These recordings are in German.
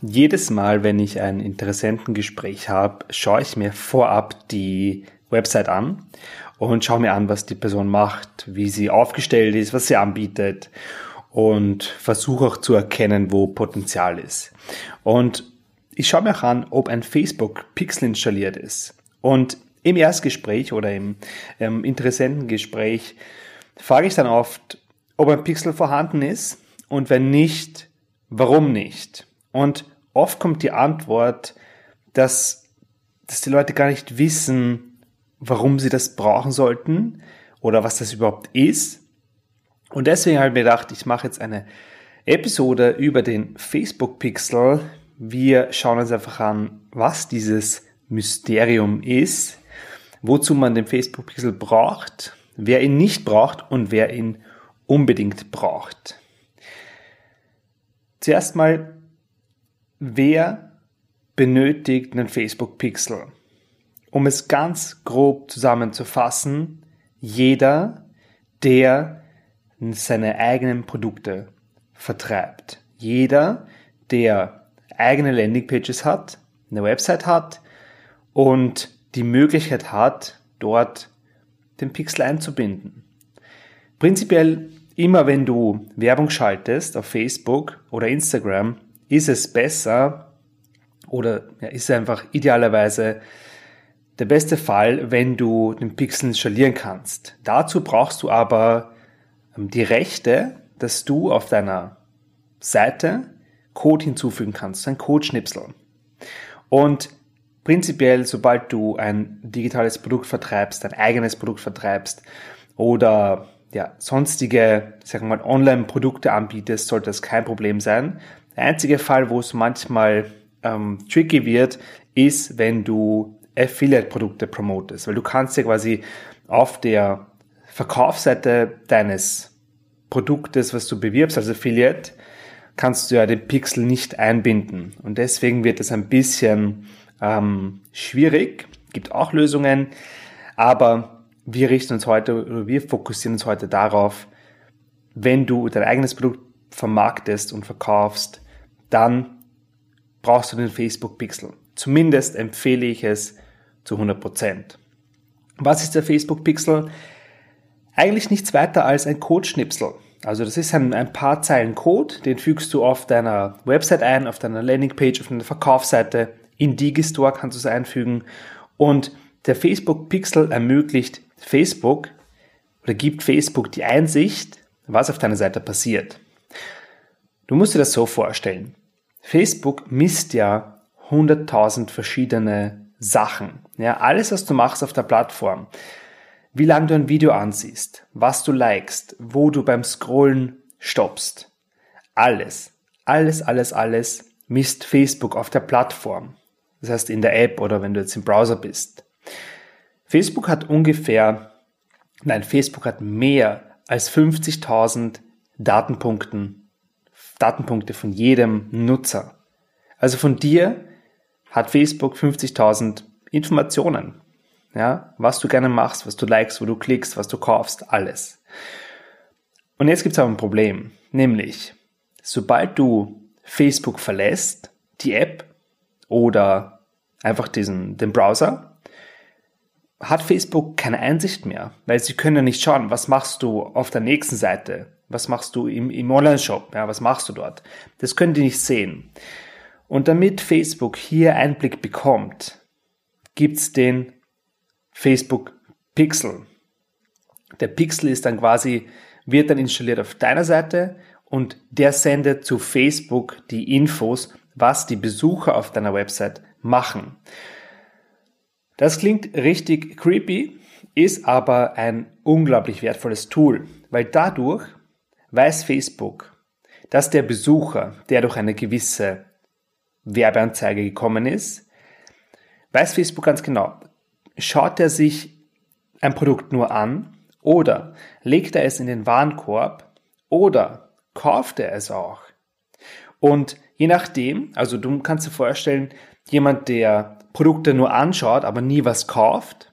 Jedes Mal, wenn ich ein Interessentengespräch habe, schaue ich mir vorab die Website an und schaue mir an, was die Person macht, wie sie aufgestellt ist, was sie anbietet und versuche auch zu erkennen, wo Potenzial ist. Und ich schaue mir auch an, ob ein Facebook-Pixel installiert ist. Und im Erstgespräch oder im ähm, Interessentengespräch frage ich dann oft, ob ein Pixel vorhanden ist und wenn nicht, warum nicht. Und oft kommt die Antwort, dass, dass die Leute gar nicht wissen, warum sie das brauchen sollten oder was das überhaupt ist. Und deswegen habe ich mir gedacht, ich mache jetzt eine Episode über den Facebook Pixel. Wir schauen uns einfach an, was dieses Mysterium ist, wozu man den Facebook Pixel braucht, wer ihn nicht braucht und wer ihn unbedingt braucht. Zuerst mal Wer benötigt einen Facebook Pixel? Um es ganz grob zusammenzufassen, jeder, der seine eigenen Produkte vertreibt. Jeder, der eigene Landingpages hat, eine Website hat und die Möglichkeit hat, dort den Pixel einzubinden. Prinzipiell immer wenn du Werbung schaltest auf Facebook oder Instagram, ist es besser oder ja, ist einfach idealerweise der beste Fall, wenn du den Pixel installieren kannst. Dazu brauchst du aber ähm, die Rechte, dass du auf deiner Seite Code hinzufügen kannst, ein Codeschnipsel. Und prinzipiell, sobald du ein digitales Produkt vertreibst, ein eigenes Produkt vertreibst oder ja, sonstige, sagen wir mal, Online-Produkte anbietest, sollte das kein Problem sein. Der einzige Fall, wo es manchmal ähm, tricky wird, ist, wenn du Affiliate-Produkte promotest, weil du kannst ja quasi auf der Verkaufsseite deines Produktes, was du bewirbst als Affiliate, kannst du ja den Pixel nicht einbinden. Und deswegen wird es ein bisschen ähm, schwierig. Gibt auch Lösungen, aber wir richten uns heute oder wir fokussieren uns heute darauf, wenn du dein eigenes Produkt vermarktest und verkaufst, dann brauchst du den Facebook Pixel. Zumindest empfehle ich es zu 100%. Was ist der Facebook Pixel? Eigentlich nichts weiter als ein Codeschnipsel. Also das ist ein, ein paar Zeilen Code, den fügst du auf deiner Website ein, auf deiner Landingpage, auf deiner Verkaufsseite. In Digistore kannst du es einfügen. Und der Facebook Pixel ermöglicht Facebook oder gibt Facebook die Einsicht, was auf deiner Seite passiert. Du musst dir das so vorstellen. Facebook misst ja 100.000 verschiedene Sachen. Ja, alles, was du machst auf der Plattform. Wie lange du ein Video ansiehst, was du likest, wo du beim Scrollen stoppst. Alles, alles, alles, alles misst Facebook auf der Plattform. Das heißt in der App oder wenn du jetzt im Browser bist. Facebook hat ungefähr, nein, Facebook hat mehr als 50.000 Datenpunkten Datenpunkte von jedem Nutzer. Also von dir hat Facebook 50.000 Informationen. Ja, was du gerne machst, was du likest, wo du klickst, was du kaufst, alles. Und jetzt gibt es aber ein Problem, nämlich sobald du Facebook verlässt, die App oder einfach diesen, den Browser, hat Facebook keine Einsicht mehr, weil sie können ja nicht schauen, was machst du auf der nächsten Seite, was machst du im, im Online-Shop? Ja, was machst du dort? Das können die nicht sehen. Und damit Facebook hier Einblick bekommt, gibt's den Facebook Pixel. Der Pixel ist dann quasi, wird dann installiert auf deiner Seite und der sendet zu Facebook die Infos, was die Besucher auf deiner Website machen. Das klingt richtig creepy, ist aber ein unglaublich wertvolles Tool, weil dadurch weiß Facebook, dass der Besucher, der durch eine gewisse Werbeanzeige gekommen ist, weiß Facebook ganz genau, schaut er sich ein Produkt nur an oder legt er es in den Warenkorb oder kauft er es auch. Und je nachdem, also du kannst dir vorstellen, jemand, der Produkte nur anschaut, aber nie was kauft,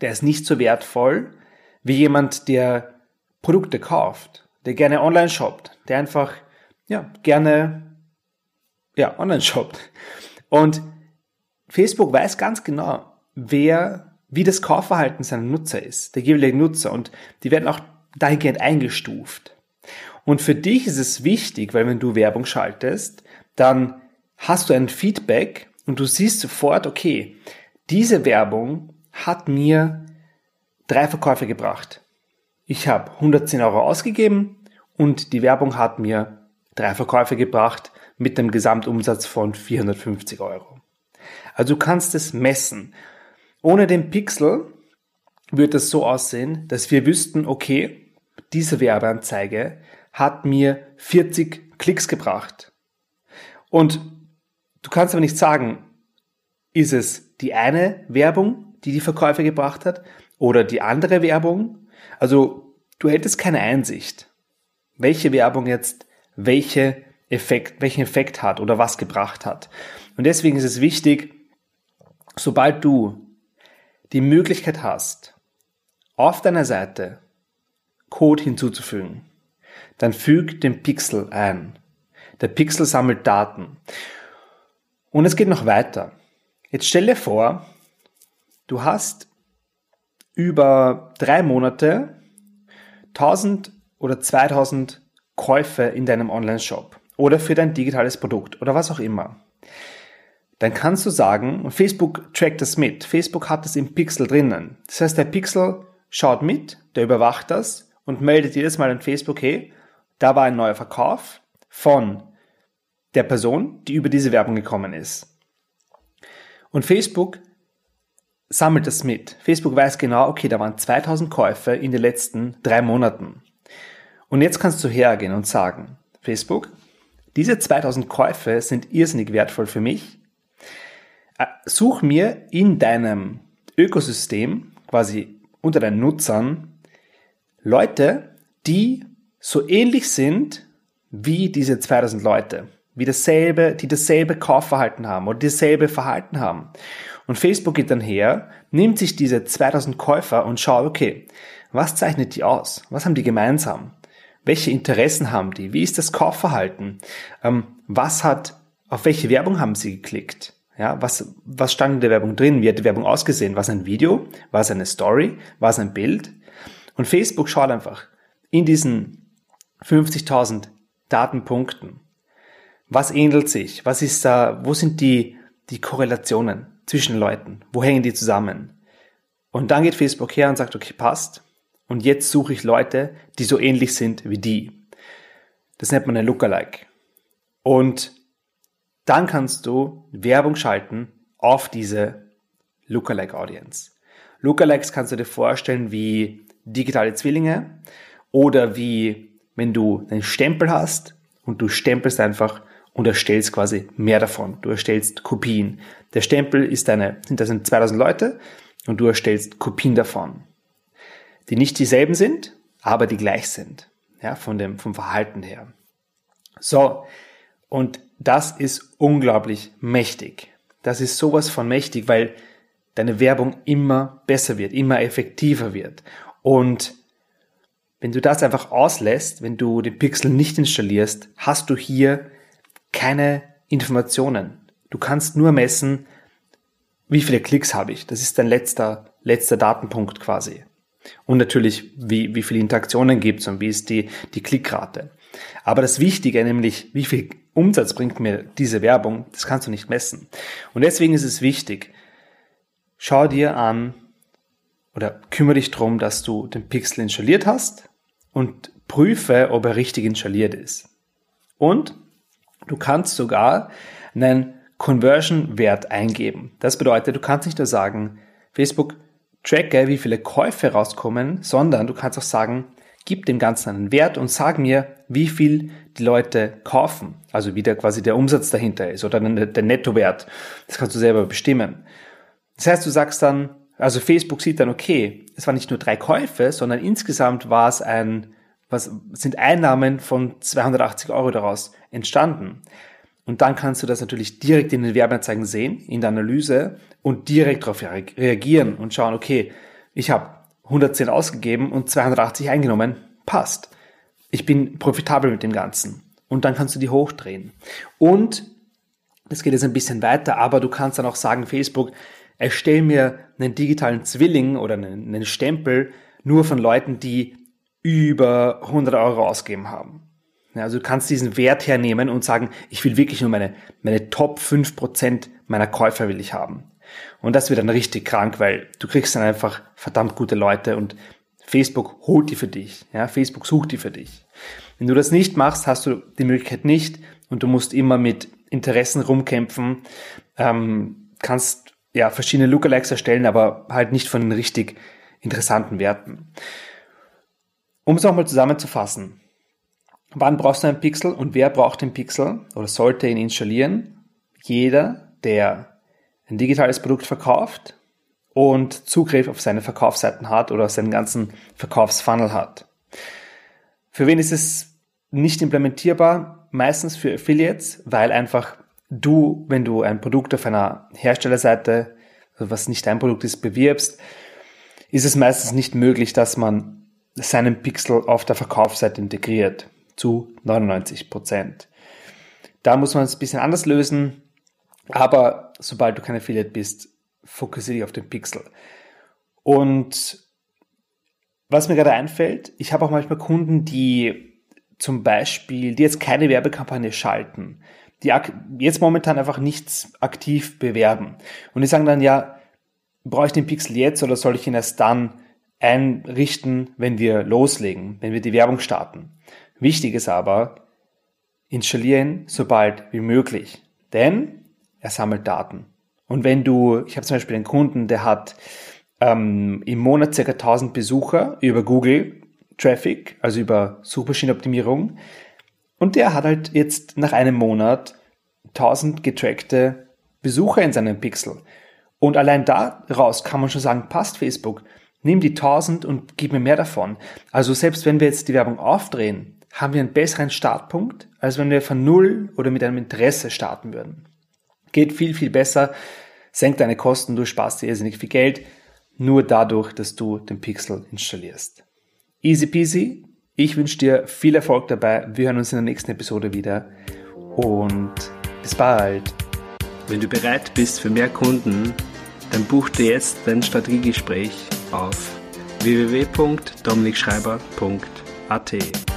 der ist nicht so wertvoll wie jemand, der Produkte kauft, der gerne online shoppt, der einfach ja, gerne ja, online shoppt. Und Facebook weiß ganz genau, wer, wie das Kaufverhalten seiner Nutzer ist, der jeweilige Nutzer. Und die werden auch dahingehend eingestuft. Und für dich ist es wichtig, weil wenn du Werbung schaltest, dann hast du ein Feedback und du siehst sofort, okay, diese Werbung hat mir drei Verkäufe gebracht. Ich habe 110 Euro ausgegeben und die Werbung hat mir drei Verkäufe gebracht mit einem Gesamtumsatz von 450 Euro. Also du kannst es messen. Ohne den Pixel würde es so aussehen, dass wir wüssten, okay, diese Werbeanzeige hat mir 40 Klicks gebracht. Und du kannst aber nicht sagen, ist es die eine Werbung, die die Verkäufe gebracht hat, oder die andere Werbung? Also du hättest keine Einsicht, welche Werbung jetzt welche Effekt, welchen Effekt hat oder was gebracht hat. Und deswegen ist es wichtig, sobald du die Möglichkeit hast, auf deiner Seite Code hinzuzufügen, dann füg den Pixel ein. Der Pixel sammelt Daten. Und es geht noch weiter. Jetzt stell dir vor, du hast über drei Monate 1000 oder 2000 Käufe in deinem Online-Shop oder für dein digitales Produkt oder was auch immer. Dann kannst du sagen, Facebook trackt das mit. Facebook hat es im Pixel drinnen. Das heißt, der Pixel schaut mit, der überwacht das und meldet jedes Mal an Facebook, hey, da war ein neuer Verkauf von der Person, die über diese Werbung gekommen ist. Und Facebook sammelt das mit. Facebook weiß genau, okay, da waren 2000 Käufe in den letzten drei Monaten. Und jetzt kannst du hergehen und sagen, Facebook, diese 2000 Käufe sind irrsinnig wertvoll für mich. Äh, such mir in deinem Ökosystem, quasi unter deinen Nutzern, Leute, die so ähnlich sind wie diese 2000 Leute, wie dasselbe, die dasselbe Kaufverhalten haben oder dasselbe Verhalten haben. Und Facebook geht dann her, nimmt sich diese 2000 Käufer und schaut, okay, was zeichnet die aus? Was haben die gemeinsam? Welche Interessen haben die? Wie ist das Kaufverhalten? Ähm, was hat, auf welche Werbung haben sie geklickt? Ja, was, was stand in der Werbung drin? Wie hat die Werbung ausgesehen? War es ein Video? War es eine Story? War es ein Bild? Und Facebook schaut einfach in diesen 50.000 Datenpunkten. Was ähnelt sich? Was ist da, wo sind die, die Korrelationen zwischen Leuten? Wo hängen die zusammen? Und dann geht Facebook her und sagt, okay, passt. Und jetzt suche ich Leute, die so ähnlich sind wie die. Das nennt man ein Lookalike. Und dann kannst du Werbung schalten auf diese Lookalike Audience. Lookalikes kannst du dir vorstellen wie digitale Zwillinge oder wie wenn du einen Stempel hast und du stempelst einfach und erstellst quasi mehr davon. Du erstellst Kopien. Der Stempel ist deine, das sind 2000 Leute und du erstellst Kopien davon die nicht dieselben sind, aber die gleich sind, ja, von dem, vom Verhalten her. So. Und das ist unglaublich mächtig. Das ist sowas von mächtig, weil deine Werbung immer besser wird, immer effektiver wird. Und wenn du das einfach auslässt, wenn du den Pixel nicht installierst, hast du hier keine Informationen. Du kannst nur messen, wie viele Klicks habe ich. Das ist dein letzter, letzter Datenpunkt quasi. Und natürlich, wie, wie viele Interaktionen gibt es und wie ist die, die Klickrate. Aber das Wichtige, nämlich wie viel Umsatz bringt mir diese Werbung, das kannst du nicht messen. Und deswegen ist es wichtig, schau dir an oder kümmere dich darum, dass du den Pixel installiert hast und prüfe, ob er richtig installiert ist. Und du kannst sogar einen Conversion-Wert eingeben. Das bedeutet, du kannst nicht nur sagen, Facebook, tracke, wie viele Käufe rauskommen, sondern du kannst auch sagen, gib dem Ganzen einen Wert und sag mir, wie viel die Leute kaufen. Also wie der quasi der Umsatz dahinter ist oder der Nettowert. Das kannst du selber bestimmen. Das heißt, du sagst dann, also Facebook sieht dann, okay, es waren nicht nur drei Käufe, sondern insgesamt war es ein, was sind Einnahmen von 280 Euro daraus entstanden. Und dann kannst du das natürlich direkt in den Werbeanzeigen sehen, in der Analyse und direkt darauf reagieren und schauen, okay, ich habe 110 ausgegeben und 280 eingenommen, passt. Ich bin profitabel mit dem Ganzen. Und dann kannst du die hochdrehen. Und das geht jetzt ein bisschen weiter, aber du kannst dann auch sagen, Facebook, erstell mir einen digitalen Zwilling oder einen, einen Stempel nur von Leuten, die über 100 Euro ausgegeben haben. Ja, also du kannst diesen Wert hernehmen und sagen, ich will wirklich nur meine, meine Top 5% meiner Käufer will ich haben. Und das wird dann richtig krank, weil du kriegst dann einfach verdammt gute Leute und Facebook holt die für dich. Ja, Facebook sucht die für dich. Wenn du das nicht machst, hast du die Möglichkeit nicht und du musst immer mit Interessen rumkämpfen, ähm, kannst ja verschiedene Lookalikes erstellen, aber halt nicht von den richtig interessanten Werten. Um es nochmal zusammenzufassen. Wann brauchst du einen Pixel und wer braucht den Pixel oder sollte ihn installieren? Jeder, der ein digitales Produkt verkauft und Zugriff auf seine Verkaufsseiten hat oder seinen ganzen Verkaufsfunnel hat. Für wen ist es nicht implementierbar? Meistens für Affiliates, weil einfach du, wenn du ein Produkt auf einer Herstellerseite, also was nicht dein Produkt ist, bewirbst, ist es meistens nicht möglich, dass man seinen Pixel auf der Verkaufsseite integriert. Zu 99 Prozent. Da muss man es ein bisschen anders lösen. Aber sobald du kein Affiliate bist, fokussiere dich auf den Pixel. Und was mir gerade einfällt, ich habe auch manchmal Kunden, die zum Beispiel, die jetzt keine Werbekampagne schalten, die jetzt momentan einfach nichts aktiv bewerben. Und die sagen dann, ja, brauche ich den Pixel jetzt oder soll ich ihn erst dann einrichten, wenn wir loslegen, wenn wir die Werbung starten? Wichtig ist aber, installieren sobald wie möglich. Denn er sammelt Daten. Und wenn du, ich habe zum Beispiel einen Kunden, der hat ähm, im Monat circa 1000 Besucher über Google Traffic, also über Suchmaschinenoptimierung. Und der hat halt jetzt nach einem Monat 1000 getrackte Besucher in seinem Pixel. Und allein daraus kann man schon sagen, passt Facebook. Nimm die 1000 und gib mir mehr davon. Also selbst wenn wir jetzt die Werbung aufdrehen, haben wir einen besseren Startpunkt, als wenn wir von Null oder mit einem Interesse starten würden. Geht viel, viel besser, senkt deine Kosten, du sparst dir irrsinnig viel Geld, nur dadurch, dass du den Pixel installierst. Easy peasy, ich wünsche dir viel Erfolg dabei, wir hören uns in der nächsten Episode wieder und bis bald. Wenn du bereit bist für mehr Kunden, dann buch dir jetzt dein Strategiegespräch auf www.dominikschreiber.at.